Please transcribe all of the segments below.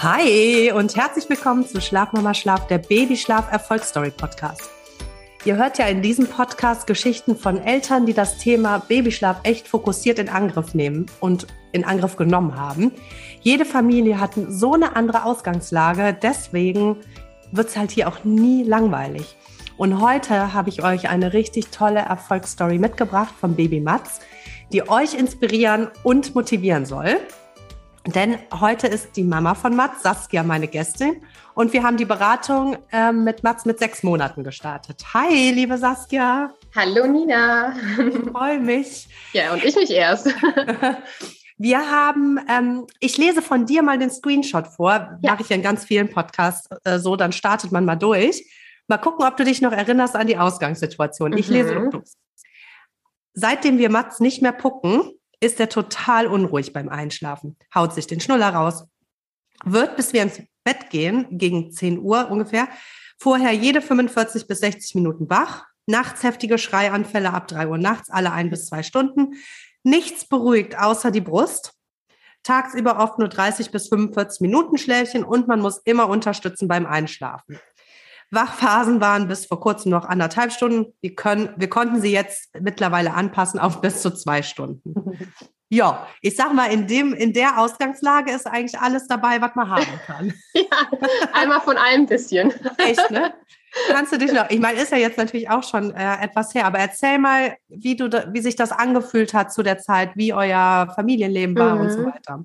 Hi und herzlich willkommen zu Schlafmama Schlaf, der Babyschlaf Erfolgsstory Podcast. Ihr hört ja in diesem Podcast Geschichten von Eltern, die das Thema Babyschlaf echt fokussiert in Angriff nehmen und in Angriff genommen haben. Jede Familie hat so eine andere Ausgangslage, deswegen wird es halt hier auch nie langweilig. Und heute habe ich euch eine richtig tolle Erfolgsstory mitgebracht vom Baby Matz, die euch inspirieren und motivieren soll. Denn heute ist die Mama von Mats, Saskia, meine Gästin. Und wir haben die Beratung äh, mit Mats mit sechs Monaten gestartet. Hi, liebe Saskia. Hallo, Nina. Ich freue mich. Ja, und ich mich erst. Wir haben, ähm, ich lese von dir mal den Screenshot vor. Ja. Mache ich ja in ganz vielen Podcasts äh, so, dann startet man mal durch. Mal gucken, ob du dich noch erinnerst an die Ausgangssituation. Ich lese mhm. Seitdem wir Mats nicht mehr pucken, ist er total unruhig beim Einschlafen, haut sich den Schnuller raus, wird, bis wir ins Bett gehen, gegen 10 Uhr ungefähr, vorher jede 45 bis 60 Minuten wach, nachts heftige Schreianfälle ab 3 Uhr nachts, alle ein bis zwei Stunden, nichts beruhigt außer die Brust, tagsüber oft nur 30 bis 45 Minuten Schläfchen und man muss immer unterstützen beim Einschlafen. Wachphasen waren bis vor kurzem noch anderthalb Stunden. Wir, können, wir konnten sie jetzt mittlerweile anpassen auf bis zu zwei Stunden. Ja, ich sag mal, in, dem, in der Ausgangslage ist eigentlich alles dabei, was man haben kann. ja, einmal von allem ein bisschen. Echt, ne? Kannst du dich noch, ich meine, ist ja jetzt natürlich auch schon äh, etwas her, aber erzähl mal, wie, du, wie sich das angefühlt hat zu der Zeit, wie euer Familienleben war mhm. und so mhm. weiter.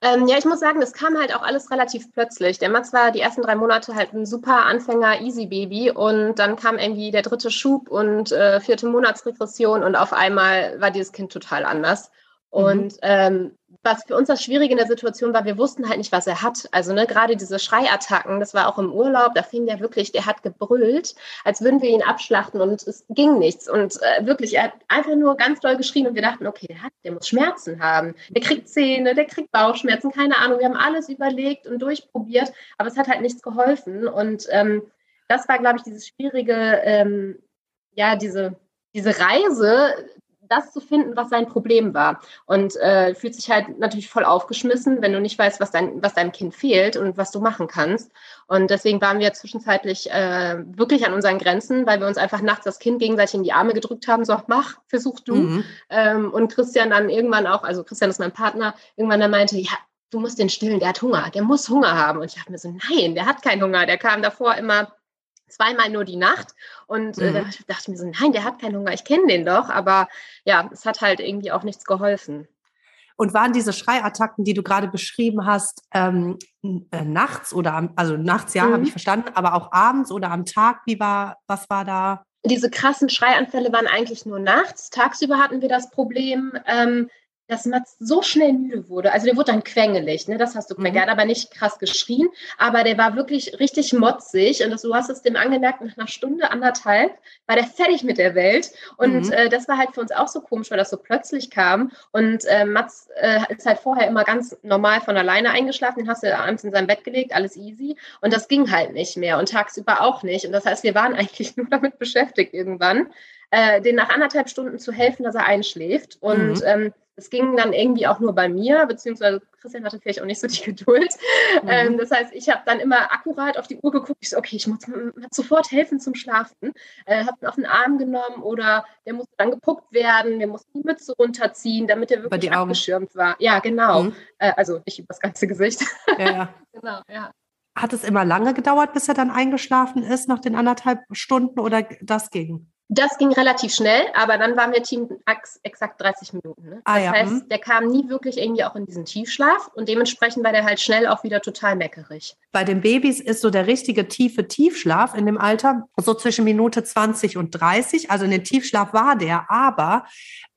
Ähm, ja, ich muss sagen, das kam halt auch alles relativ plötzlich. Der Max war die ersten drei Monate halt ein super Anfänger, easy Baby und dann kam irgendwie der dritte Schub und äh, vierte Monatsregression und auf einmal war dieses Kind total anders. Mhm. Und ähm, was für uns das Schwierige in der Situation war, wir wussten halt nicht, was er hat. Also ne, gerade diese Schreiattacken, das war auch im Urlaub, da fing der wirklich, der hat gebrüllt, als würden wir ihn abschlachten und es ging nichts. Und äh, wirklich, er hat einfach nur ganz doll geschrien und wir dachten, okay, der, hat, der muss Schmerzen haben. Der kriegt Zähne, der kriegt Bauchschmerzen, keine Ahnung. Wir haben alles überlegt und durchprobiert, aber es hat halt nichts geholfen. Und ähm, das war, glaube ich, dieses schwierige, ähm, ja, diese, diese Reise, das zu finden, was sein Problem war. Und äh, fühlt sich halt natürlich voll aufgeschmissen, wenn du nicht weißt, was, dein, was deinem Kind fehlt und was du machen kannst. Und deswegen waren wir zwischenzeitlich äh, wirklich an unseren Grenzen, weil wir uns einfach nachts das Kind gegenseitig in die Arme gedrückt haben, so mach, versuch du. Mhm. Ähm, und Christian dann irgendwann auch, also Christian ist mein Partner, irgendwann dann meinte, ja, du musst den stillen, der hat Hunger, der muss Hunger haben. Und ich dachte mir so, nein, der hat keinen Hunger, der kam davor immer zweimal nur die Nacht. Und äh, mhm. dann dachte ich mir so, nein, der hat keinen Hunger, ich kenne den doch. Aber ja, es hat halt irgendwie auch nichts geholfen. Und waren diese Schreiattacken, die du gerade beschrieben hast, ähm, äh, nachts oder am, also nachts, ja, mhm. habe ich verstanden, aber auch abends oder am Tag, wie war, was war da? Diese krassen Schreianfälle waren eigentlich nur nachts. Tagsüber hatten wir das Problem, ähm, dass Mats so schnell müde wurde. Also der wurde dann quengelig, ne? das hast du gemerkt. Mhm. Er hat aber nicht krass geschrien, aber der war wirklich richtig motzig und das, du hast es dem angemerkt, nach einer Stunde, anderthalb war der fertig mit der Welt und mhm. äh, das war halt für uns auch so komisch, weil das so plötzlich kam und äh, Mats äh, ist halt vorher immer ganz normal von alleine eingeschlafen, den hast du abends in sein Bett gelegt, alles easy und das ging halt nicht mehr und tagsüber auch nicht und das heißt, wir waren eigentlich nur damit beschäftigt irgendwann, äh, den nach anderthalb Stunden zu helfen, dass er einschläft und mhm. ähm, es ging dann irgendwie auch nur bei mir, beziehungsweise Christian hatte vielleicht auch nicht so die Geduld. Mhm. Ähm, das heißt, ich habe dann immer akkurat auf die Uhr geguckt. Ich so, okay, ich muss sofort helfen zum Schlafen. Äh, habe ihn auf den Arm genommen oder der musste dann gepuckt werden. Wir mussten die Mütze runterziehen, damit er wirklich abgeschirmt war. Ja, genau. Mhm. Äh, also nicht über das ganze Gesicht. Ja, ja. genau, ja. Hat es immer lange gedauert, bis er dann eingeschlafen ist, nach den anderthalb Stunden oder das ging? Das ging relativ schnell, aber dann waren wir Team exakt 30 Minuten. Ne? Ah, das ja. heißt, mhm. der kam nie wirklich irgendwie auch in diesen Tiefschlaf und dementsprechend war der halt schnell auch wieder total meckerig. Bei den Babys ist so der richtige tiefe Tiefschlaf in dem Alter so zwischen Minute 20 und 30. Also in den Tiefschlaf war der, aber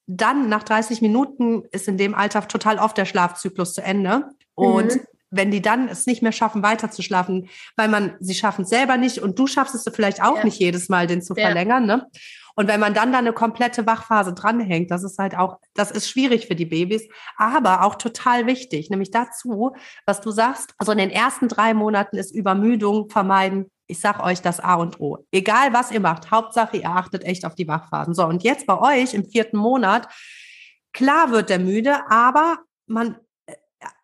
dann nach 30 Minuten ist in dem Alter total oft der Schlafzyklus zu Ende. Und mhm wenn die dann es nicht mehr schaffen, weiter zu schlafen, weil man, sie schaffen es selber nicht und du schaffst es vielleicht auch ja. nicht jedes Mal, den zu ja. verlängern, ne? Und wenn man dann da eine komplette Wachphase dranhängt, das ist halt auch, das ist schwierig für die Babys, aber auch total wichtig. Nämlich dazu, was du sagst, also in den ersten drei Monaten ist Übermüdung vermeiden. Ich sag euch das A und O. Egal was ihr macht, Hauptsache ihr achtet echt auf die Wachphasen. So, und jetzt bei euch im vierten Monat, klar wird der müde, aber man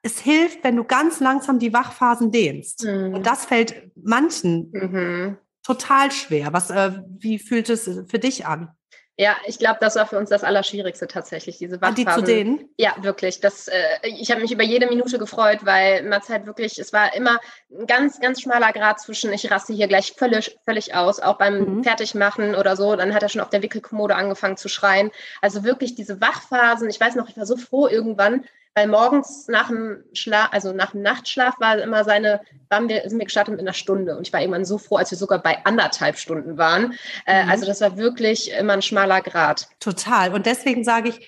es hilft, wenn du ganz langsam die Wachphasen dehnst. Mhm. Und das fällt manchen mhm. total schwer. Was, äh, wie fühlt es für dich an? Ja, ich glaube, das war für uns das Allerschwierigste tatsächlich, diese Wachphasen. Die zu denen? Ja, wirklich. Das, äh, ich habe mich über jede Minute gefreut, weil man halt wirklich, es war immer ein ganz, ganz schmaler Grad zwischen, ich raste hier gleich völlig, völlig aus, auch beim mhm. Fertigmachen oder so. Dann hat er schon auf der Wickelkommode angefangen zu schreien. Also wirklich diese Wachphasen. Ich weiß noch, ich war so froh irgendwann, weil morgens nach dem Schlaf, also nach dem Nachtschlaf war immer seine, waren wir, sind wir gestartet mit einer Stunde und ich war irgendwann so froh, als wir sogar bei anderthalb Stunden waren. Äh, mhm. Also das war wirklich immer ein schmaler Grad. Total. Und deswegen sage ich,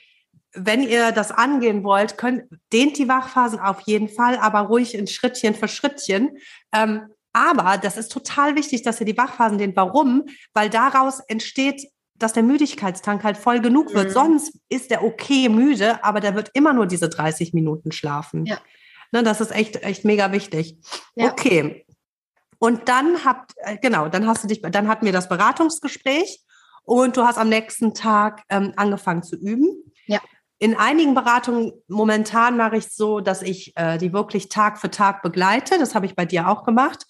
wenn ihr das angehen wollt, könnt, dehnt die Wachphasen auf jeden Fall, aber ruhig in Schrittchen für Schrittchen. Ähm, aber das ist total wichtig, dass ihr die Wachphasen dehnt. Warum? Weil daraus entsteht dass der Müdigkeitstank halt voll genug wird. Mhm. Sonst ist der okay müde, aber der wird immer nur diese 30 Minuten schlafen. Ja. Ne, das ist echt, echt mega wichtig. Ja. Okay. Und dann habt, äh, genau, dann hast du dich, dann hatten wir das Beratungsgespräch und du hast am nächsten Tag ähm, angefangen zu üben. Ja. In einigen Beratungen momentan mache ich es so, dass ich äh, die wirklich Tag für Tag begleite. Das habe ich bei dir auch gemacht.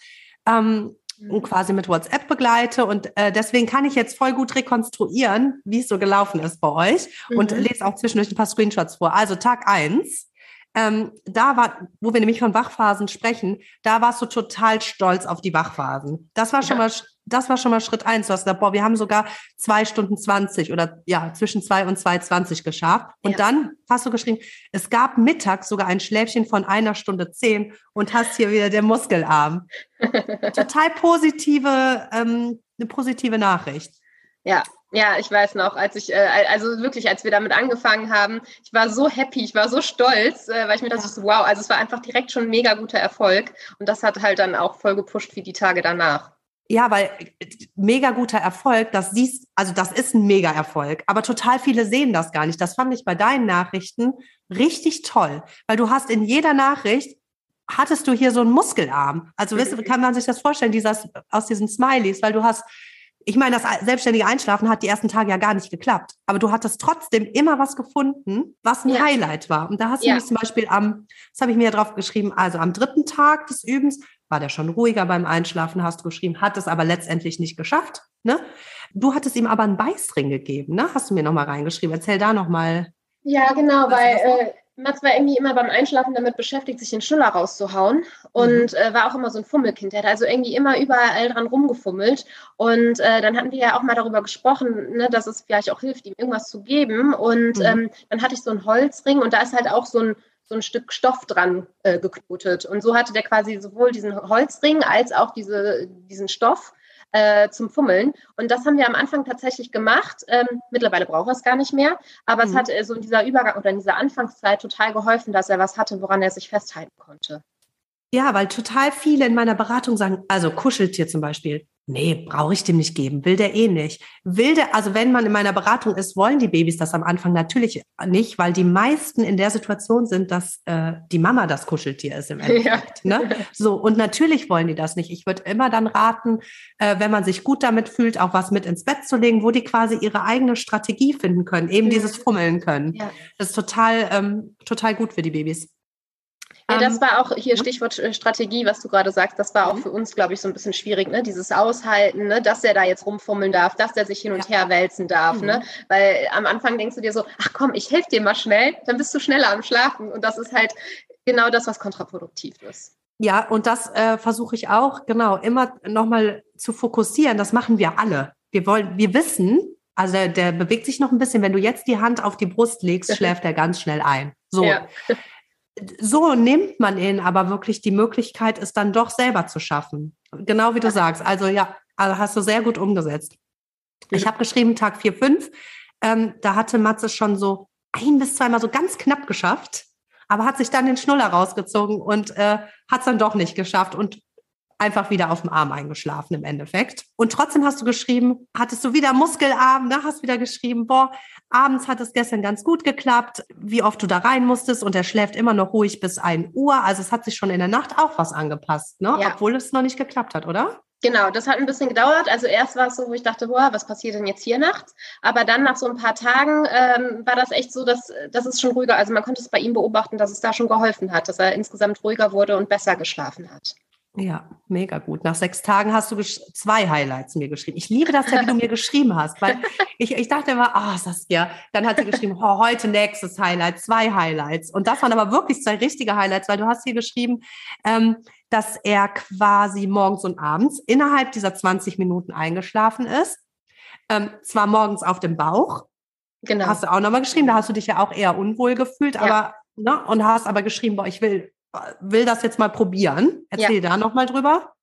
Ähm, und quasi mit WhatsApp begleite. Und äh, deswegen kann ich jetzt voll gut rekonstruieren, wie es so gelaufen ist bei euch mhm. und lese auch zwischendurch ein paar Screenshots vor. Also Tag eins ähm, da war, wo wir nämlich von Wachphasen sprechen, da warst du total stolz auf die Wachphasen. Das war schon ja. mal, das war schon mal Schritt eins. Du hast gesagt, boah, wir haben sogar zwei Stunden zwanzig oder ja, zwischen zwei und zwei zwanzig geschafft. Und ja. dann hast du geschrieben, es gab mittags sogar ein Schläfchen von einer Stunde zehn und hast hier wieder den Muskelarm. total positive, ähm, eine positive Nachricht. Ja, ja, ich weiß noch, als ich, äh, also wirklich, als wir damit angefangen haben, ich war so happy, ich war so stolz, äh, weil ich mir dachte, so, wow, also es war einfach direkt schon ein mega guter Erfolg und das hat halt dann auch voll gepusht wie die Tage danach. Ja, weil äh, mega guter Erfolg, das siehst, also das ist ein mega Erfolg, aber total viele sehen das gar nicht. Das fand ich bei deinen Nachrichten richtig toll, weil du hast in jeder Nachricht hattest du hier so einen Muskelarm. Also kann man sich das vorstellen, dieses, aus diesen Smileys, weil du hast ich meine, das selbstständige Einschlafen hat die ersten Tage ja gar nicht geklappt. Aber du hattest trotzdem immer was gefunden, was ein ja. Highlight war. Und da hast du ja. mich zum Beispiel am, das habe ich mir ja drauf geschrieben, also am dritten Tag des Übens war der schon ruhiger beim Einschlafen, hast du geschrieben, hat es aber letztendlich nicht geschafft. Ne? Du hattest ihm aber einen Beißring gegeben, ne? Hast du mir nochmal reingeschrieben. Erzähl da nochmal. Ja, genau, weil äh, Mats war irgendwie immer beim Einschlafen damit beschäftigt, sich den Schnuller rauszuhauen und mhm. äh, war auch immer so ein Fummelkind. Er hat also irgendwie immer überall dran rumgefummelt. Und äh, dann hatten wir ja auch mal darüber gesprochen, ne, dass es vielleicht auch hilft, ihm irgendwas zu geben. Und mhm. ähm, dann hatte ich so einen Holzring und da ist halt auch so ein, so ein Stück Stoff dran äh, geknotet. Und so hatte der quasi sowohl diesen Holzring als auch diese, diesen Stoff äh, zum Fummeln. Und das haben wir am Anfang tatsächlich gemacht. Ähm, mittlerweile braucht er es gar nicht mehr, aber mhm. es hat äh, so in dieser Übergang oder in dieser Anfangszeit total geholfen, dass er was hatte, woran er sich festhalten konnte. Ja, weil total viele in meiner Beratung sagen, also Kuscheltier zum Beispiel, nee, brauche ich dem nicht geben, will der eh nicht. Will der, also wenn man in meiner Beratung ist, wollen die Babys das am Anfang natürlich nicht, weil die meisten in der Situation sind, dass äh, die Mama das Kuscheltier ist im Endeffekt. Ja. Ne? So, und natürlich wollen die das nicht. Ich würde immer dann raten, äh, wenn man sich gut damit fühlt, auch was mit ins Bett zu legen, wo die quasi ihre eigene Strategie finden können, eben ja. dieses Fummeln können. Ja. Das ist total, ähm, total gut für die Babys. Ja, das ähm, war auch hier Stichwort äh, Strategie, was du gerade sagst. Das war auch mhm. für uns, glaube ich, so ein bisschen schwierig, ne? Dieses Aushalten, ne? dass er da jetzt rumfummeln darf, dass er sich hin und her wälzen darf. Ne? Mhm. Ne? Weil am Anfang denkst du dir so, ach komm, ich helfe dir mal schnell, dann bist du schneller am Schlafen. Und das ist halt genau das, was kontraproduktiv ist. Ja, und das äh, versuche ich auch, genau, immer nochmal zu fokussieren. Das machen wir alle. Wir wollen, wir wissen, also der, der bewegt sich noch ein bisschen. Wenn du jetzt die Hand auf die Brust legst, schläft er ganz schnell ein. So. Ja so nimmt man ihnen aber wirklich die Möglichkeit, es dann doch selber zu schaffen. Genau wie du sagst. Also ja, also hast du sehr gut umgesetzt. Ich habe geschrieben, Tag 4, 5. Ähm, da hatte Matze schon so ein bis zweimal so ganz knapp geschafft, aber hat sich dann den Schnuller rausgezogen und äh, hat es dann doch nicht geschafft. Und einfach wieder auf dem Arm eingeschlafen im Endeffekt. Und trotzdem hast du geschrieben, hattest du wieder Muskelarm, da hast wieder geschrieben, boah, abends hat es gestern ganz gut geklappt, wie oft du da rein musstest und er schläft immer noch ruhig bis ein Uhr. Also es hat sich schon in der Nacht auch was angepasst, ne? Ja. Obwohl es noch nicht geklappt hat, oder? Genau, das hat ein bisschen gedauert. Also erst war es so, wo ich dachte, boah, was passiert denn jetzt hier nachts? Aber dann nach so ein paar Tagen ähm, war das echt so, dass, dass es schon ruhiger, also man konnte es bei ihm beobachten, dass es da schon geholfen hat, dass er insgesamt ruhiger wurde und besser geschlafen hat. Ja, mega gut. Nach sechs Tagen hast du zwei Highlights mir geschrieben. Ich liebe das ja, wie du mir geschrieben hast, weil ich, ich dachte immer, ah, oh, Saskia, dann hat sie geschrieben, oh, heute nächstes Highlight, zwei Highlights. Und das waren aber wirklich zwei richtige Highlights, weil du hast hier geschrieben, ähm, dass er quasi morgens und abends innerhalb dieser 20 Minuten eingeschlafen ist. Ähm, zwar morgens auf dem Bauch. Genau. Hast du auch nochmal geschrieben, da hast du dich ja auch eher unwohl gefühlt, ja. aber, ne, und hast aber geschrieben, boah, ich will will das jetzt mal probieren. Erzähl ja. da nochmal drüber.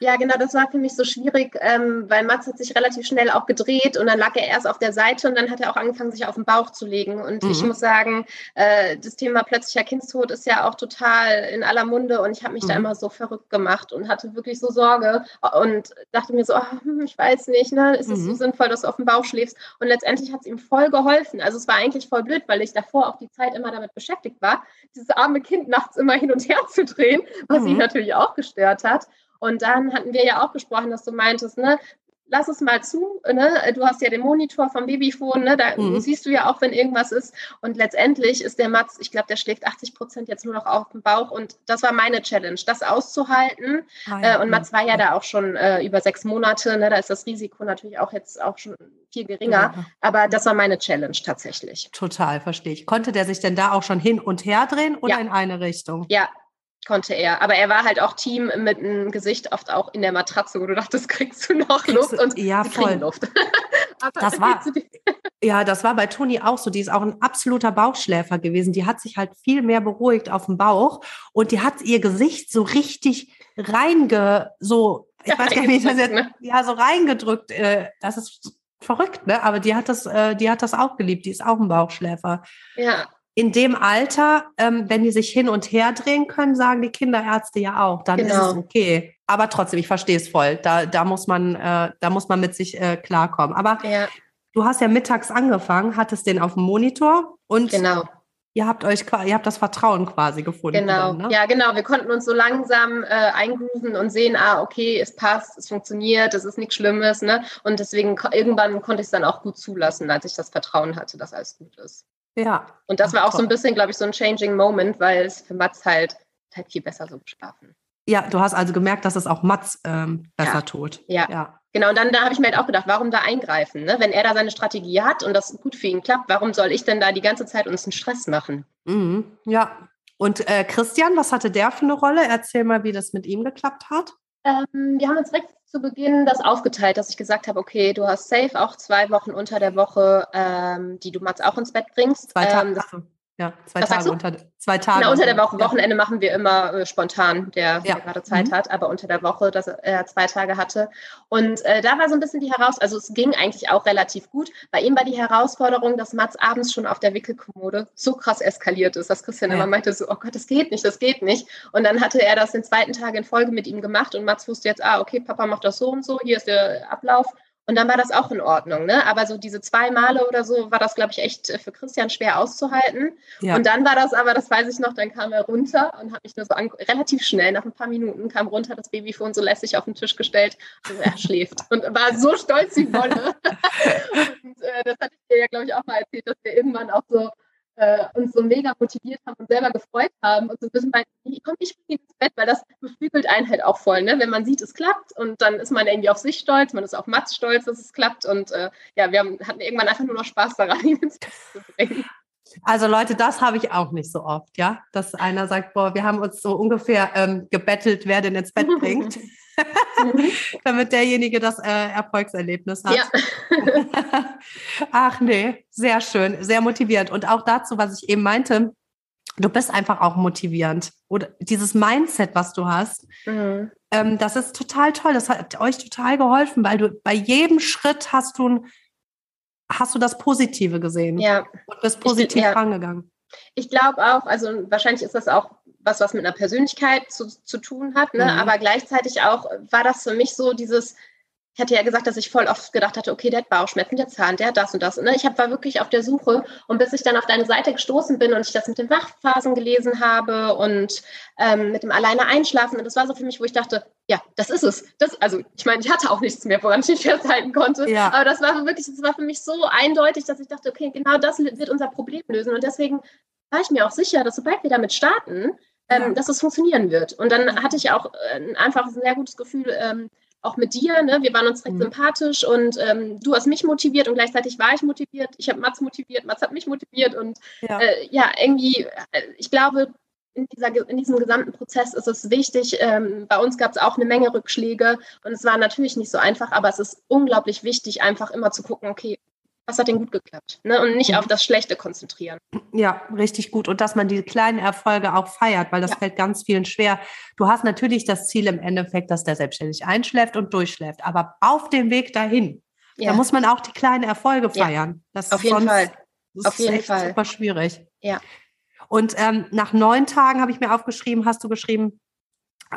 Ja, genau, das war für mich so schwierig, ähm, weil Mats hat sich relativ schnell auch gedreht und dann lag er erst auf der Seite und dann hat er auch angefangen, sich auf den Bauch zu legen. Und mhm. ich muss sagen, äh, das Thema plötzlicher Kindstod ist ja auch total in aller Munde und ich habe mich mhm. da immer so verrückt gemacht und hatte wirklich so Sorge und dachte mir so, oh, ich weiß nicht, ne, ist es mhm. so sinnvoll, dass du auf dem Bauch schläfst? Und letztendlich hat es ihm voll geholfen. Also es war eigentlich voll blöd, weil ich davor auch die Zeit immer damit beschäftigt war, dieses arme Kind nachts immer hin und her zu drehen, was ihn mhm. natürlich auch gestört hat. Und dann hatten wir ja auch gesprochen, dass du meintest, ne, lass es mal zu, ne? du hast ja den Monitor vom Babyphone, ne? da mhm. siehst du ja auch, wenn irgendwas ist. Und letztendlich ist der Mats, ich glaube, der schläft 80 Prozent jetzt nur noch auf dem Bauch. Und das war meine Challenge, das auszuhalten. Ah, ja. äh, und Mats war ja da auch schon äh, über sechs Monate, ne? da ist das Risiko natürlich auch jetzt auch schon viel geringer. Ja. Aber das war meine Challenge tatsächlich. Total, verstehe ich. Konnte der sich denn da auch schon hin und her drehen oder ja. in eine Richtung? Ja, konnte er. Aber er war halt auch Team mit einem Gesicht oft auch in der Matratze, wo du dachtest, kriegst du noch kriegst Luft und ja, voll. Luft. das war, ja, das war bei Toni auch so. Die ist auch ein absoluter Bauchschläfer gewesen. Die hat sich halt viel mehr beruhigt auf dem Bauch und die hat ihr Gesicht so richtig reinge, so, ich weiß gar nicht, wie das jetzt, ne? ja, so reingedrückt. Äh, das ist verrückt, ne? Aber die hat das, äh, die hat das auch geliebt. Die ist auch ein Bauchschläfer. Ja, in dem Alter, ähm, wenn die sich hin und her drehen können, sagen die Kinderärzte ja auch, dann genau. ist es genau. okay. Aber trotzdem, ich verstehe es voll. Da, da muss man, äh, da muss man mit sich äh, klarkommen. Aber ja. du hast ja mittags angefangen, hattest den auf dem Monitor und genau. ihr habt euch, ihr habt das Vertrauen quasi gefunden. Genau, dann, ne? ja, genau. Wir konnten uns so langsam äh, eingrooven und sehen, ah, okay, es passt, es funktioniert, es ist nichts Schlimmes, ne? Und deswegen irgendwann konnte ich es dann auch gut zulassen, als ich das Vertrauen hatte, dass alles gut ist. Ja. Und das war auch so ein bisschen, glaube ich, so ein changing Moment, weil es für Mats halt, halt viel besser so geschlafen. Ja, du hast also gemerkt, dass es auch Mats ähm, besser ja. tut. Ja. ja. Genau, und dann da habe ich mir halt auch gedacht, warum da eingreifen? Ne? Wenn er da seine Strategie hat und das gut für ihn klappt, warum soll ich denn da die ganze Zeit uns einen Stress machen? Mhm. Ja. Und äh, Christian, was hatte der für eine Rolle? Erzähl mal, wie das mit ihm geklappt hat. Ähm, wir haben uns direkt zu Beginn das aufgeteilt, dass ich gesagt habe, okay, du hast safe auch zwei Wochen unter der Woche, ähm, die du Mats auch ins Bett bringst. Zwei Tage. Ähm, ja, zwei Was Tage unter zwei Tage. Genau, unter der Woche. Ja. Wochenende machen wir immer äh, spontan, der, ja. der gerade Zeit mhm. hat, aber unter der Woche, dass er zwei Tage hatte. Und äh, da war so ein bisschen die Herausforderung, also es ging eigentlich auch relativ gut. Bei ihm war die Herausforderung, dass Mats abends schon auf der Wickelkommode so krass eskaliert ist, dass Christian ja. immer meinte so, oh Gott, das geht nicht, das geht nicht. Und dann hatte er das den zweiten Tag in Folge mit ihm gemacht und Mats wusste jetzt, ah, okay, Papa macht das so und so, hier ist der Ablauf. Und dann war das auch in Ordnung. Ne? Aber so diese zwei Male oder so war das, glaube ich, echt äh, für Christian schwer auszuhalten. Ja. Und dann war das aber, das weiß ich noch, dann kam er runter und hat mich nur so an, relativ schnell, nach ein paar Minuten, kam runter, das Babyfon so lässig auf den Tisch gestellt und er schläft. Und war so stolz wie Wolle. und äh, das hatte ich dir ja, glaube ich, auch mal erzählt, dass wir irgendwann auch so äh, uns so mega motiviert haben und selber gefreut haben und so ein bisschen komm, ich bringe ins Bett, weil das beflügelt einen halt auch voll, ne? wenn man sieht, es klappt und dann ist man irgendwie auf sich stolz, man ist auf Mats stolz, dass es klappt und äh, ja, wir haben, hatten irgendwann einfach nur noch Spaß daran, ihn ins Bett zu bringen. Also Leute, das habe ich auch nicht so oft, ja, dass einer sagt, boah, wir haben uns so ungefähr ähm, gebettelt, wer den ins Bett bringt. Mhm. damit derjenige das äh, Erfolgserlebnis hat. Ja. Ach nee, sehr schön, sehr motivierend. Und auch dazu, was ich eben meinte, du bist einfach auch motivierend. Oder dieses Mindset, was du hast, mhm. ähm, das ist total toll. Das hat euch total geholfen, weil du bei jedem Schritt hast du, hast du das Positive gesehen ja. und bist positiv ich, ja. rangegangen. Ich glaube auch, also wahrscheinlich ist das auch was, was mit einer Persönlichkeit zu, zu tun hat, ne? Mhm. aber gleichzeitig auch war das für mich so dieses, ich hatte ja gesagt, dass ich voll oft gedacht hatte, okay, der hat Bauchschmerzen, der Zahn, der hat das und das. Und ne? ich hab, war wirklich auf der Suche und bis ich dann auf deine Seite gestoßen bin und ich das mit den Wachphasen gelesen habe und ähm, mit dem alleine einschlafen und das war so für mich, wo ich dachte, ja, das ist es. Das, also ich meine, ich hatte auch nichts mehr, woran ich mich festhalten konnte. Ja. Aber das war wirklich, das war für mich so eindeutig, dass ich dachte, okay, genau das wird unser Problem lösen. Und deswegen war ich mir auch sicher, dass sobald wir damit starten, ähm, dass es funktionieren wird. Und dann hatte ich auch äh, einfach ein sehr gutes Gefühl, ähm, auch mit dir. Ne? Wir waren uns recht mhm. sympathisch und ähm, du hast mich motiviert und gleichzeitig war ich motiviert. Ich habe Mats motiviert, Mats hat mich motiviert und ja, äh, ja irgendwie, äh, ich glaube, in, dieser, in, diesem gesamten Prozess ist es wichtig. Ähm, bei uns gab es auch eine Menge Rückschläge und es war natürlich nicht so einfach, aber es ist unglaublich wichtig, einfach immer zu gucken, okay, was hat denn gut geklappt? Ne? Und nicht auf das Schlechte konzentrieren. Ja, richtig gut. Und dass man die kleinen Erfolge auch feiert, weil das ja. fällt ganz vielen schwer. Du hast natürlich das Ziel im Endeffekt, dass der selbstständig einschläft und durchschläft. Aber auf dem Weg dahin, ja. da muss man auch die kleinen Erfolge feiern. Ja. Das auf jeden sonst, Fall. Das auf jeden Fall. super schwierig. Ja. Und ähm, nach neun Tagen habe ich mir aufgeschrieben, hast du geschrieben,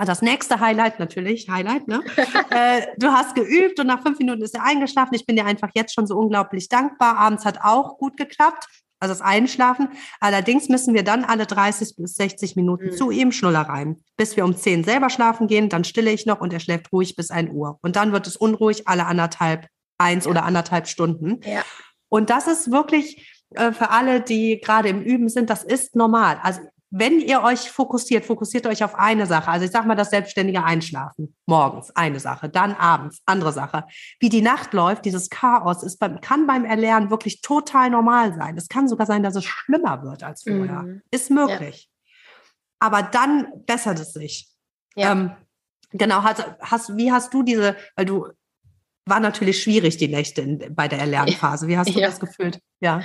das nächste Highlight natürlich, Highlight, ne? äh, du hast geübt und nach fünf Minuten ist er eingeschlafen. Ich bin dir einfach jetzt schon so unglaublich dankbar. Abends hat auch gut geklappt, also das Einschlafen. Allerdings müssen wir dann alle 30 bis 60 Minuten mhm. zu ihm Schnullereien. Bis wir um 10 selber schlafen gehen, dann stille ich noch und er schläft ruhig bis 1 Uhr. Und dann wird es unruhig alle anderthalb, eins ja. oder anderthalb Stunden. Ja. Und das ist wirklich äh, für alle, die gerade im Üben sind, das ist normal. Also wenn ihr euch fokussiert, fokussiert euch auf eine Sache. Also ich sage mal das selbstständige Einschlafen. Morgens eine Sache, dann abends andere Sache. Wie die Nacht läuft, dieses Chaos ist beim, kann beim Erlernen wirklich total normal sein. Es kann sogar sein, dass es schlimmer wird als vorher. Mhm. Ist möglich. Ja. Aber dann bessert es sich. Ja. Ähm, genau, hast, hast, wie hast du diese, weil du war natürlich schwierig die Nächte in, bei der Erlernphase. Wie hast du ja. das gefühlt? Ja.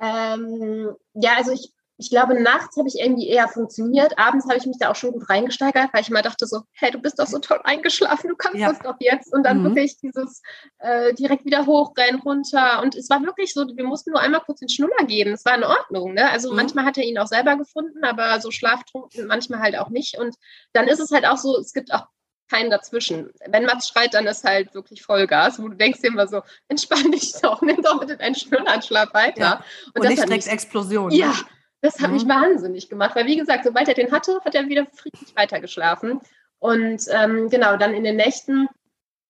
Ähm, ja, also ich ich glaube, nachts habe ich irgendwie eher funktioniert. Abends habe ich mich da auch schon gut reingesteigert, weil ich immer dachte so, hey, du bist doch so toll eingeschlafen, du kannst ja. das doch jetzt. Und dann mhm. wirklich dieses äh, direkt wieder hochrennen, runter. Und es war wirklich so, wir mussten nur einmal kurz den Schnuller geben. Es war in Ordnung. Ne? Also mhm. manchmal hat er ihn auch selber gefunden, aber so schlaftrunken manchmal halt auch nicht. Und dann ist es halt auch so, es gibt auch keinen dazwischen. Wenn Mats schreit, dann ist halt wirklich Vollgas, wo du denkst immer so, entspann dich doch, nimm doch bitte deinen Schnullanschlaf weiter. Ja. Und, Und nicht direkt Explosion. Ja, ne? Das hat mhm. mich wahnsinnig gemacht, weil wie gesagt, sobald er den hatte, hat er wieder friedlich weitergeschlafen. Und ähm, genau, dann in den Nächten,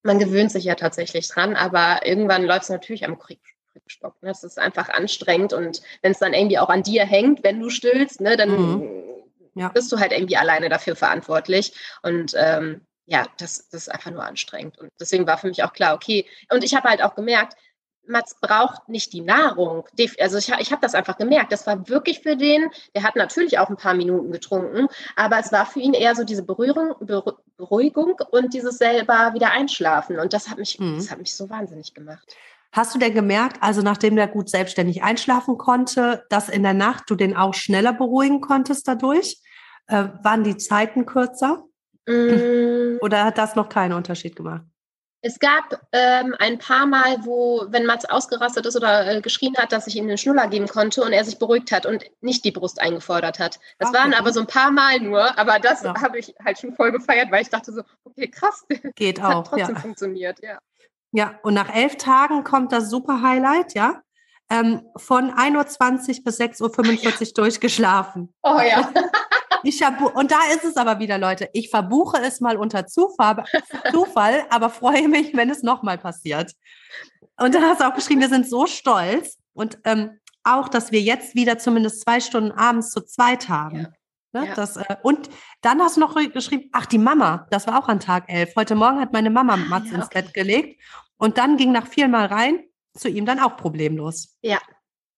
man gewöhnt sich ja tatsächlich dran, aber irgendwann läuft es natürlich am Kriegstock. Ne? Das ist einfach anstrengend und wenn es dann irgendwie auch an dir hängt, wenn du stillst, ne, dann mhm. ja. bist du halt irgendwie alleine dafür verantwortlich. Und ähm, ja, das, das ist einfach nur anstrengend. Und deswegen war für mich auch klar, okay. Und ich habe halt auch gemerkt, Mats braucht nicht die Nahrung. Also ich, ich habe das einfach gemerkt. Das war wirklich für den, der hat natürlich auch ein paar Minuten getrunken, aber es war für ihn eher so diese Berührung, Beruhigung und dieses selber wieder einschlafen. Und das hat mich, mhm. das hat mich so wahnsinnig gemacht. Hast du denn gemerkt, also nachdem der gut selbstständig einschlafen konnte, dass in der Nacht du den auch schneller beruhigen konntest dadurch? Äh, waren die Zeiten kürzer? Mm. Oder hat das noch keinen Unterschied gemacht? Es gab ähm, ein paar Mal, wo, wenn Mats ausgerastet ist oder äh, geschrien hat, dass ich ihm den Schnuller geben konnte und er sich beruhigt hat und nicht die Brust eingefordert hat. Das okay. waren aber so ein paar Mal nur, aber das ja. habe ich halt schon voll gefeiert, weil ich dachte so, okay, krass. Geht auch. Hat trotzdem ja. funktioniert, ja. Ja, und nach elf Tagen kommt das super Highlight, ja? Ähm, von 1.20 Uhr bis 6.45 Uhr ja. durchgeschlafen. Oh ja. Ich und da ist es aber wieder, Leute. Ich verbuche es mal unter Zufall, Zufall aber freue mich, wenn es nochmal passiert. Und dann hast du auch geschrieben, wir sind so stolz und ähm, auch, dass wir jetzt wieder zumindest zwei Stunden abends zu zweit haben. Ja. Ne, ja. Das, äh, und dann hast du noch geschrieben, ach, die Mama, das war auch an Tag elf. Heute Morgen hat meine Mama ah, Mats ja, ins Bett gelegt und dann ging nach viermal rein zu ihm dann auch problemlos. Ja,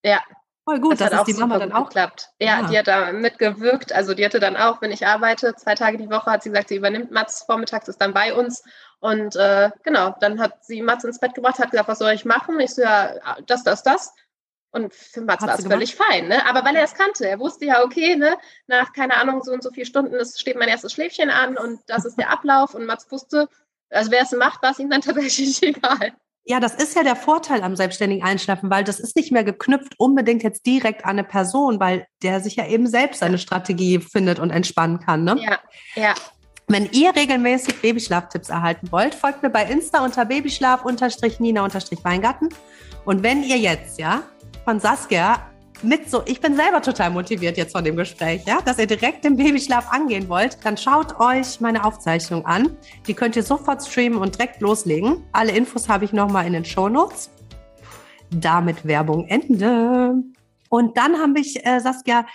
ja, Voll gut, das dass es die Mama dann auch klappt. Ja, ja, die hat da mitgewirkt. Also die hatte dann auch, wenn ich arbeite, zwei Tage die Woche, hat sie gesagt, sie übernimmt Mats vormittags, ist dann bei uns. Und äh, genau, dann hat sie Mats ins Bett gebracht, hat gesagt, was soll ich machen? Ich so, ja, das, das, das. Und für Mats war es völlig fein, ne? Aber weil er es kannte, er wusste ja, okay, ne, nach, keine Ahnung, so und so vier Stunden ist, steht mein erstes Schläfchen an und das ist der Ablauf. Und Mats wusste, also wer es macht, war es ihm dann tatsächlich egal. Ja, das ist ja der Vorteil am selbstständigen Einschlafen, weil das ist nicht mehr geknüpft unbedingt jetzt direkt an eine Person, weil der sich ja eben selbst seine Strategie findet und entspannen kann. Ne? Ja, ja. Wenn ihr regelmäßig Babyschlaftipps erhalten wollt, folgt mir bei Insta unter Babyschlaf-Nina-Weingarten. Und wenn ihr jetzt, ja, von Saskia mit so, ich bin selber total motiviert jetzt von dem Gespräch, ja, dass ihr direkt den Babyschlaf angehen wollt, dann schaut euch meine Aufzeichnung an. Die könnt ihr sofort streamen und direkt loslegen. Alle Infos habe ich nochmal in den Show Notes. Damit Werbung Ende. Und dann habe ich, äh, Saskia,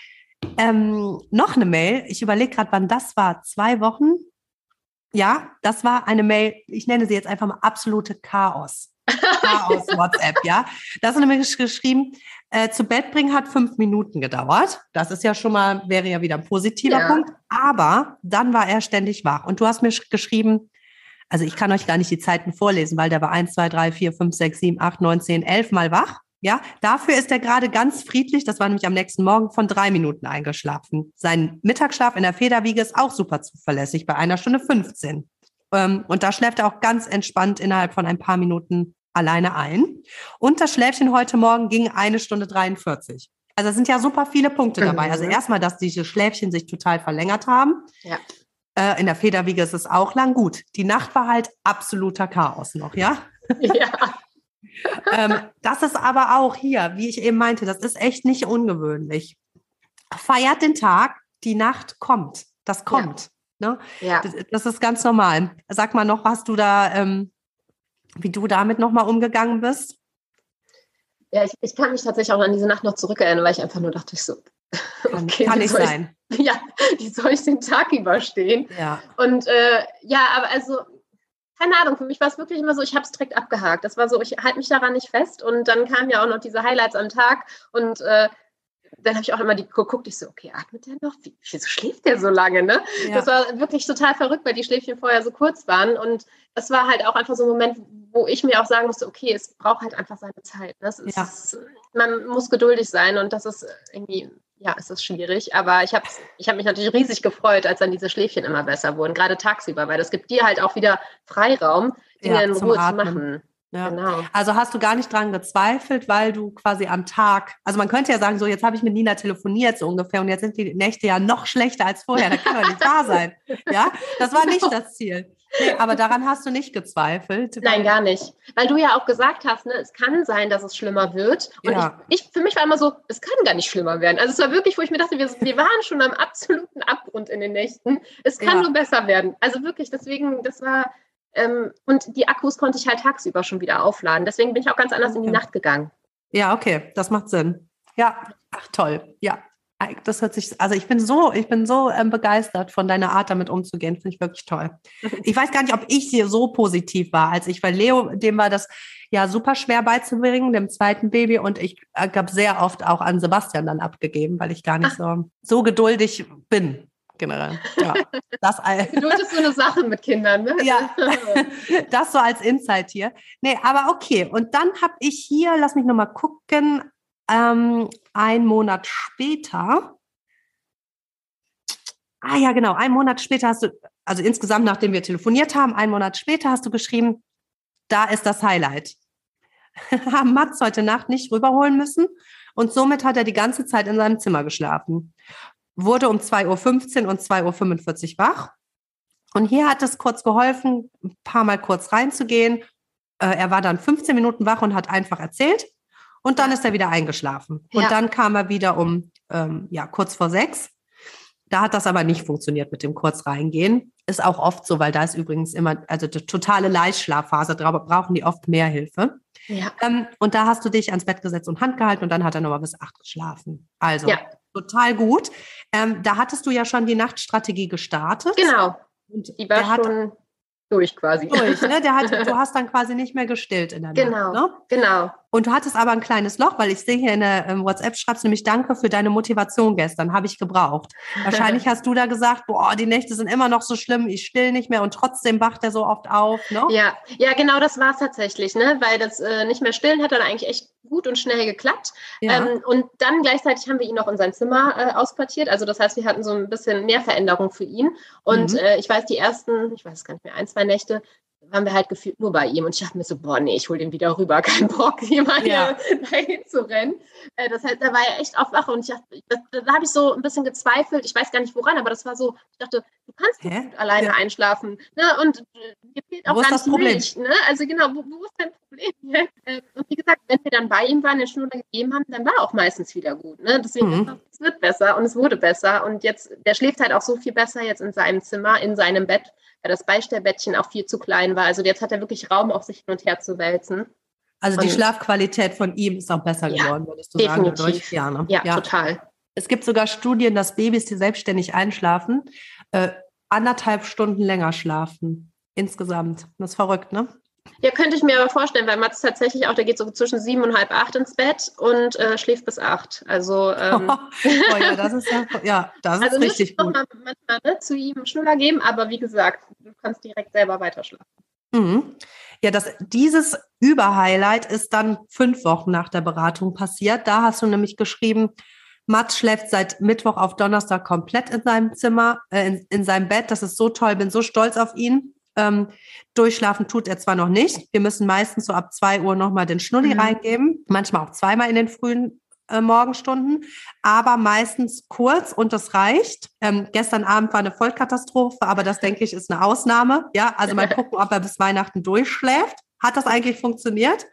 ähm, noch eine Mail. Ich überlege gerade, wann das war. Zwei Wochen? Ja, das war eine Mail. Ich nenne sie jetzt einfach mal absolute Chaos. Chaos WhatsApp, ja. Da ist nämlich geschrieben, äh, zu Bett bringen hat fünf Minuten gedauert. Das ist ja schon mal, wäre ja wieder ein positiver ja. Punkt. Aber dann war er ständig wach. Und du hast mir geschrieben, also ich kann euch gar nicht die Zeiten vorlesen, weil der war eins, zwei, drei, vier, fünf, sechs, sieben, acht, neun, zehn, elf Mal wach. Ja, dafür ist er gerade ganz friedlich. Das war nämlich am nächsten Morgen von drei Minuten eingeschlafen. Sein Mittagsschlaf in der Federwiege ist auch super zuverlässig bei einer Stunde 15. Ähm, und da schläft er auch ganz entspannt innerhalb von ein paar Minuten alleine ein. Und das Schläfchen heute Morgen ging eine Stunde 43. Also es sind ja super viele Punkte dabei. Also erstmal, dass diese Schläfchen sich total verlängert haben. Ja. Äh, in der Federwiege ist es auch lang. Gut, die Nacht war halt absoluter Chaos noch, ja? Ja. ähm, das ist aber auch hier, wie ich eben meinte, das ist echt nicht ungewöhnlich. Feiert den Tag, die Nacht kommt. Das kommt. Ja. Ne? ja. Das, das, ist ganz normal. Sag mal noch, was du da, ähm, wie du damit nochmal umgegangen bist. Ja, ich, ich, kann mich tatsächlich auch an diese Nacht noch zurückerinnern, weil ich einfach nur dachte, ich so, okay, kann nicht sein. Ich, ja, wie soll ich den Tag überstehen? Ja. Und äh, ja, aber also keine Ahnung, für mich war es wirklich immer so, ich habe es direkt abgehakt. Das war so, ich halte mich daran nicht fest. Und dann kamen ja auch noch diese Highlights am Tag und äh, dann habe ich auch immer die geguckt, ich so, okay, atmet der noch? Wie, wieso schläft der so lange, ne? Ja. Das war wirklich total verrückt, weil die Schläfchen vorher so kurz waren. Und das war halt auch einfach so ein Moment, wo ich mir auch sagen musste, okay, es braucht halt einfach seine Zeit. Ne? Ist, ja. man muss geduldig sein und das ist irgendwie ja, es ist schwierig, aber ich habe ich hab mich natürlich riesig gefreut, als dann diese Schläfchen immer besser wurden, gerade tagsüber, weil das gibt dir halt auch wieder Freiraum, Dinge ja, in Ruhe Atmen. zu machen. Ja. Genau. Also hast du gar nicht dran gezweifelt, weil du quasi am Tag, also man könnte ja sagen, so jetzt habe ich mit Nina telefoniert so ungefähr und jetzt sind die Nächte ja noch schlechter als vorher. Das kann doch nicht wahr sein. Ja, das war nicht das Ziel. Nee, aber daran hast du nicht gezweifelt. Nein, gar nicht. Weil du ja auch gesagt hast, ne, es kann sein, dass es schlimmer wird. Und ja. ich, ich, für mich war immer so, es kann gar nicht schlimmer werden. Also es war wirklich, wo ich mir dachte, wir, wir waren schon am absoluten Abgrund in den Nächten. Es kann ja. nur besser werden. Also wirklich, deswegen, das war, und die Akkus konnte ich halt tagsüber schon wieder aufladen. Deswegen bin ich auch ganz anders okay. in die Nacht gegangen. Ja, okay, das macht Sinn. Ja, ach toll. Ja, das hört sich, also ich bin so, ich bin so ähm, begeistert von deiner Art, damit umzugehen. Finde ich wirklich toll. Ich weiß gar nicht, ob ich hier so positiv war als ich, weil Leo, dem war das ja super schwer beizubringen, dem zweiten Baby. Und ich äh, habe sehr oft auch an Sebastian dann abgegeben, weil ich gar nicht so, so geduldig bin. Generell. Ja, das ist so eine Sache mit Kindern, ne? Ja, das so als Insight hier. Nee, aber okay. Und dann habe ich hier, lass mich nochmal gucken, ähm, ein Monat später, ah ja, genau, ein Monat später hast du, also insgesamt, nachdem wir telefoniert haben, einen Monat später hast du geschrieben, da ist das Highlight. haben Mats heute Nacht nicht rüberholen müssen und somit hat er die ganze Zeit in seinem Zimmer geschlafen. Wurde um 2.15 Uhr und 2.45 Uhr wach. Und hier hat es kurz geholfen, ein paar Mal kurz reinzugehen. Äh, er war dann 15 Minuten wach und hat einfach erzählt. Und dann ist er wieder eingeschlafen. Und ja. dann kam er wieder um ähm, ja, kurz vor sechs. Da hat das aber nicht funktioniert mit dem kurz reingehen. Ist auch oft so, weil da ist übrigens immer, also die totale Leichtschlafphase, da brauchen die oft mehr Hilfe. Ja. Ähm, und da hast du dich ans Bett gesetzt und Hand gehalten und dann hat er nochmal bis acht geschlafen. Also ja. Total gut. Ähm, da hattest du ja schon die Nachtstrategie gestartet. Genau. Und die war schon durch quasi. Durch, ne? Der hat, du hast dann quasi nicht mehr gestillt in der genau, Nacht. Genau, genau. Und du hattest aber ein kleines Loch, weil ich sehe hier in der ähm, WhatsApp schreibst nämlich Danke für deine Motivation gestern, habe ich gebraucht. Wahrscheinlich hast du da gesagt, boah, die Nächte sind immer noch so schlimm, ich still nicht mehr und trotzdem wacht er so oft auf, ne? Ja, ja, genau das war es tatsächlich, ne? Weil das äh, nicht mehr stillen hat dann eigentlich echt gut und schnell geklappt. Ja. Ähm, und dann gleichzeitig haben wir ihn noch in sein Zimmer äh, auspartiert. Also das heißt, wir hatten so ein bisschen mehr Veränderung für ihn. Und mhm. äh, ich weiß, die ersten, ich weiß gar nicht mehr, ein, zwei Nächte waren wir halt gefühlt nur bei ihm. Und ich dachte mir so, boah, nee, ich hole den wieder rüber, kein Bock, jemand ja. dahin zu rennen. Äh, das heißt, da war er echt auf Wache und ich dachte, da, da habe ich so ein bisschen gezweifelt. Ich weiß gar nicht woran, aber das war so, ich dachte, Du kannst Hä? gut alleine ja. einschlafen. Ne? Und äh, dir fehlt auch wo nicht Milch. Ne? Also genau, wo, wo ist dein Problem? Äh, und wie gesagt, wenn wir dann bei ihm waren, den Schnurr gegeben haben, dann war auch meistens wieder gut. Ne? Deswegen, mhm. es wird besser und es wurde besser. Und jetzt, der schläft halt auch so viel besser jetzt in seinem Zimmer, in seinem Bett, weil das Beistellbettchen auch viel zu klein war. Also jetzt hat er wirklich Raum, auch sich hin und her zu wälzen. Also die Schlafqualität von ihm ist auch besser ja, geworden, würdest du definitiv. sagen, durch ja, ne? ja, ja, total. Es gibt sogar Studien, dass Babys, die selbstständig einschlafen, äh, anderthalb Stunden länger schlafen. Insgesamt. Das ist verrückt, ne? Ja, könnte ich mir aber vorstellen, weil Mats tatsächlich auch, der geht so zwischen sieben und halb acht ins Bett und äh, schläft bis acht. Also, ähm, oh, ja, das ist ja, ja das also ist richtig gut. Mal manchmal ne, zu ihm Schnuller geben, aber wie gesagt, du kannst direkt selber weiterschlafen. Mhm. Ja, das, dieses Überhighlight ist dann fünf Wochen nach der Beratung passiert. Da hast du nämlich geschrieben, Mats schläft seit Mittwoch auf Donnerstag komplett in seinem Zimmer, äh, in, in seinem Bett. Das ist so toll, bin so stolz auf ihn. Ähm, durchschlafen tut er zwar noch nicht. Wir müssen meistens so ab zwei Uhr nochmal den Schnulli mhm. reingeben, manchmal auch zweimal in den frühen äh, Morgenstunden, aber meistens kurz und das reicht. Ähm, gestern Abend war eine Vollkatastrophe, aber das denke ich ist eine Ausnahme. Ja, also mal gucken, ob er bis Weihnachten durchschläft. Hat das eigentlich funktioniert?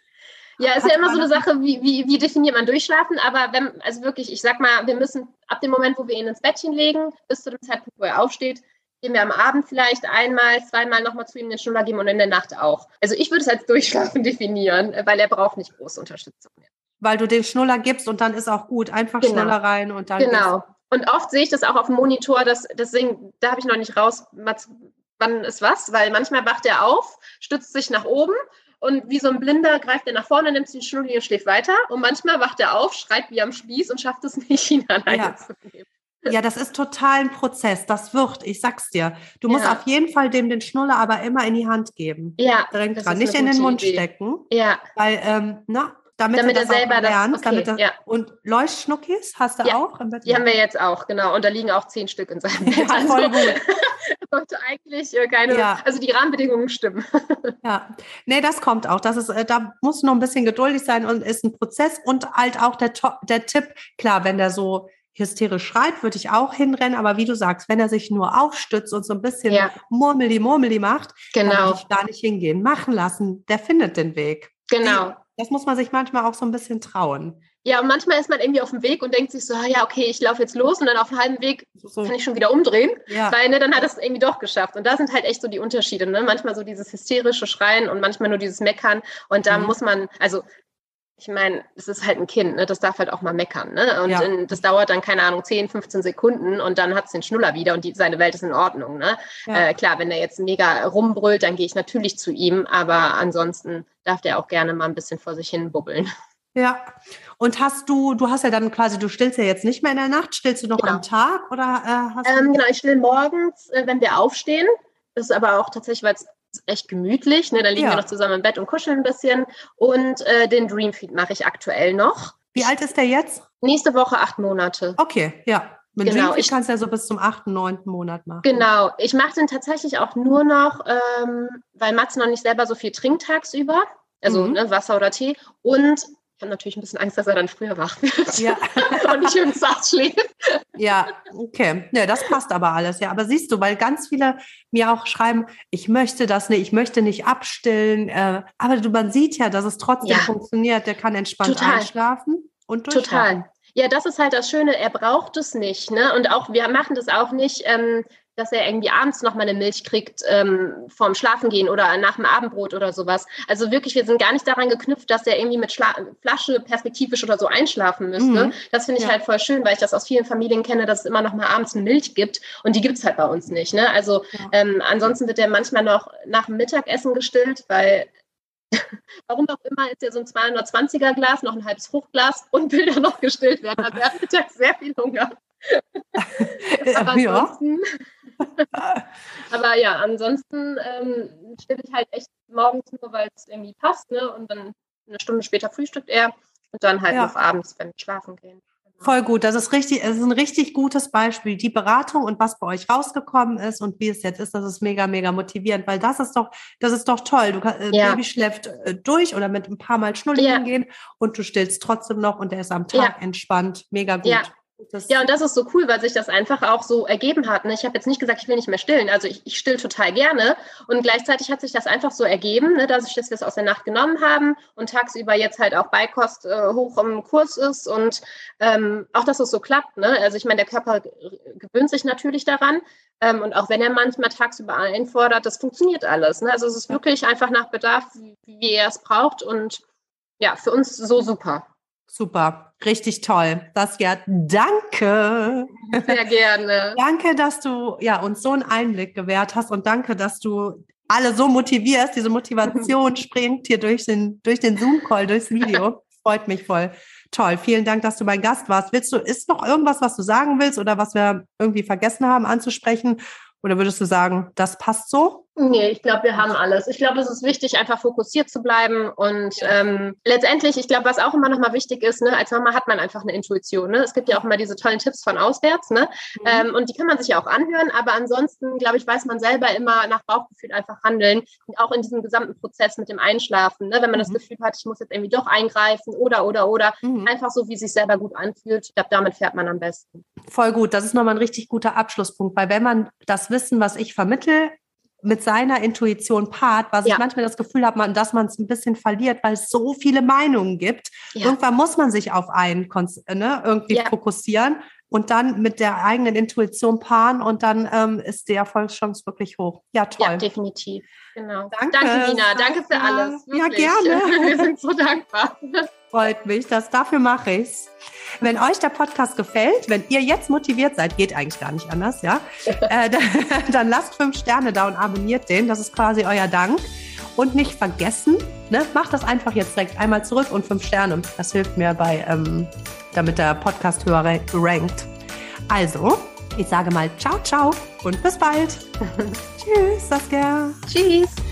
Ja, ist ja immer so eine Sache, wie, wie, wie definiert man Durchschlafen, aber wenn, also wirklich, ich sag mal, wir müssen ab dem Moment, wo wir ihn ins Bettchen legen, bis zu dem Zeitpunkt, wo er aufsteht, gehen wir am Abend vielleicht einmal, zweimal nochmal zu ihm den Schnuller geben und in der Nacht auch. Also ich würde es als Durchschlafen definieren, weil er braucht nicht große Unterstützung mehr. Weil du den Schnuller gibst und dann ist auch gut. Einfach genau. Schnuller rein und dann. Genau. Und oft sehe ich das auch auf dem Monitor, dass, deswegen, da habe ich noch nicht raus, wann ist was, weil manchmal wacht er auf, stützt sich nach oben und wie so ein Blinder greift er nach vorne, nimmt den Schnulli und schläft weiter. Und manchmal wacht er auf, schreit wie am Spieß und schafft es nicht, ihn alleine ja. zu nehmen. Ja, das ist total ein Prozess. Das wird, ich sag's dir. Du musst ja. auf jeden Fall dem den Schnuller aber immer in die Hand geben. Ja. Direkt dran. Nicht in den Mund Idee. stecken. Ja. Weil, ähm, na, damit, damit er selber lernt. Okay, damit er, ja. Und Leuchtschnuckis hast du ja, auch im Bett? Die haben wir jetzt auch, genau. Und da liegen auch zehn Stück in seinem Bett. Ja, voll also, gut. sollte eigentlich äh, keine, ja. also die Rahmenbedingungen stimmen. ja, nee, das kommt auch. Das ist, äh, da muss noch ein bisschen geduldig sein und ist ein Prozess und halt auch der, der Tipp, klar, wenn der so hysterisch schreit, würde ich auch hinrennen, aber wie du sagst, wenn er sich nur aufstützt und so ein bisschen ja. murmeli murmeli macht, genau. dann würde ich gar nicht hingehen. Machen lassen, der findet den Weg. Genau. Das muss man sich manchmal auch so ein bisschen trauen. Ja, und manchmal ist man irgendwie auf dem Weg und denkt sich so, ah ja, okay, ich laufe jetzt los und dann auf dem halben Weg so. kann ich schon wieder umdrehen, ja. weil ne, dann hat es irgendwie doch geschafft. Und da sind halt echt so die Unterschiede. Ne? Manchmal so dieses hysterische Schreien und manchmal nur dieses Meckern. Und da mhm. muss man, also ich meine, es ist halt ein Kind, ne? das darf halt auch mal meckern. Ne? Und ja. in, das dauert dann, keine Ahnung, 10, 15 Sekunden und dann hat es den Schnuller wieder und die, seine Welt ist in Ordnung. Ne? Ja. Äh, klar, wenn er jetzt mega rumbrüllt, dann gehe ich natürlich zu ihm, aber ansonsten darf der auch gerne mal ein bisschen vor sich hin bubbeln. Ja. Und hast du, du hast ja dann quasi, du stillst ja jetzt nicht mehr in der Nacht, stillst du noch genau. am Tag oder äh, hast ähm, Genau, ich still morgens, äh, wenn wir aufstehen. Das ist aber auch tatsächlich, weil es echt gemütlich. Ne? Da liegen ja. wir noch zusammen im Bett und kuscheln ein bisschen. Und äh, den Dreamfeed mache ich aktuell noch. Wie alt ist der jetzt? Nächste Woche acht Monate. Okay, ja. Mit genau, Dreamfeed kannst du ja so bis zum achten, neunten Monat machen. Genau. Ich mache den tatsächlich auch nur noch, ähm, weil Mats noch nicht selber so viel trinkt tagsüber. Also mhm. ne, Wasser oder Tee. Und ich habe natürlich ein bisschen Angst, dass er dann früher wach wird ja. und nicht im Saft schläft. Ja, okay. Ja, das passt aber alles. Ja, aber siehst du, weil ganz viele mir auch schreiben, ich möchte das nicht, ich möchte nicht abstillen. Äh, aber du, man sieht ja, dass es trotzdem ja. funktioniert. Der kann entspannt Total. einschlafen und durchschlafen. Total. Ja, das ist halt das Schöne. Er braucht es nicht. Ne? Und auch wir machen das auch nicht. Ähm, dass er irgendwie abends noch mal eine Milch kriegt ähm, vorm Schlafengehen oder nach dem Abendbrot oder sowas. Also wirklich, wir sind gar nicht daran geknüpft, dass er irgendwie mit Schla Flasche perspektivisch oder so einschlafen müsste. Mhm. Das finde ich ja. halt voll schön, weil ich das aus vielen Familien kenne, dass es immer noch mal abends eine Milch gibt und die gibt es halt bei uns nicht. Ne? Also ja. ähm, ansonsten wird er manchmal noch nach dem Mittagessen gestillt, weil Warum auch immer ist ja so ein 220er Glas, noch ein halbes Fruchtglas und will dann noch gestillt werden. Also er hat mittags sehr viel Hunger. Aber ja. aber ja, ansonsten ähm, stille ich halt echt morgens nur, weil es irgendwie passt, ne? Und dann eine Stunde später frühstückt er und dann halt ja. noch abends, wenn wir schlafen gehen. Voll gut. Das ist richtig, es ist ein richtig gutes Beispiel. Die Beratung und was bei euch rausgekommen ist und wie es jetzt ist, das ist mega, mega motivierend, weil das ist doch, das ist doch toll. Du äh, ja. Baby schläft äh, durch oder mit ein paar Mal Schnulli ja. gehen und du stillst trotzdem noch und der ist am Tag ja. entspannt. Mega gut. Ja. Das ja, und das ist so cool, weil sich das einfach auch so ergeben hat. Ne? Ich habe jetzt nicht gesagt, ich will nicht mehr stillen. Also ich, ich still total gerne. Und gleichzeitig hat sich das einfach so ergeben, ne, dass, ich, wir es aus der Nacht genommen haben und tagsüber jetzt halt auch Beikost äh, hoch im Kurs ist und ähm, auch, dass es so klappt. Ne? Also ich meine, der Körper gewöhnt sich natürlich daran. Ähm, und auch wenn er manchmal tagsüber einfordert, das funktioniert alles. Also es ist wirklich einfach nach Bedarf, wie, wie er es braucht. Und ja, für uns so super. Super, richtig toll. Das ja, danke. Sehr gerne. danke, dass du ja uns so einen Einblick gewährt hast und danke, dass du alle so motivierst. Diese Motivation springt hier durch den, durch den Zoom-Call, durchs Video. Freut mich voll. Toll. Vielen Dank, dass du mein Gast warst. Willst du, ist noch irgendwas, was du sagen willst oder was wir irgendwie vergessen haben anzusprechen? Oder würdest du sagen, das passt so? Nee, ich glaube, wir haben alles. Ich glaube, es ist wichtig, einfach fokussiert zu bleiben. Und ähm, letztendlich, ich glaube, was auch immer nochmal wichtig ist, ne, als Mama hat man einfach eine Intuition. Ne? Es gibt ja auch immer diese tollen Tipps von auswärts, ne? Mhm. Ähm, und die kann man sich ja auch anhören. Aber ansonsten, glaube ich, weiß man selber immer nach Bauchgefühl einfach handeln. Und auch in diesem gesamten Prozess mit dem Einschlafen, ne? wenn man mhm. das Gefühl hat, ich muss jetzt irgendwie doch eingreifen oder, oder, oder. Mhm. Einfach so, wie es sich selber gut anfühlt. Ich glaube, damit fährt man am besten. Voll gut. Das ist nochmal ein richtig guter Abschlusspunkt, weil wenn man das Wissen, was ich vermittle, mit seiner Intuition paart, was ja. ich manchmal das Gefühl habe, dass man es ein bisschen verliert, weil es so viele Meinungen gibt. Ja. Irgendwann muss man sich auf einen ne, irgendwie ja. fokussieren und dann mit der eigenen Intuition paaren und dann ähm, ist die Erfolgschance wirklich hoch. Ja, toll. Ja, definitiv. Genau. Danke, Danke Nina. Danke für alles. Wirklich. Ja, gerne. Wir sind so dankbar. Freut mich, dass dafür mache ich's. Wenn euch der Podcast gefällt, wenn ihr jetzt motiviert seid, geht eigentlich gar nicht anders, ja, äh, dann, dann, lasst fünf Sterne da und abonniert den. Das ist quasi euer Dank. Und nicht vergessen, ne, macht das einfach jetzt direkt einmal zurück und fünf Sterne. Das hilft mir bei, ähm, damit der Podcast höher rankt. Also, ich sage mal ciao, ciao und bis bald. Tschüss, Saskia. Tschüss.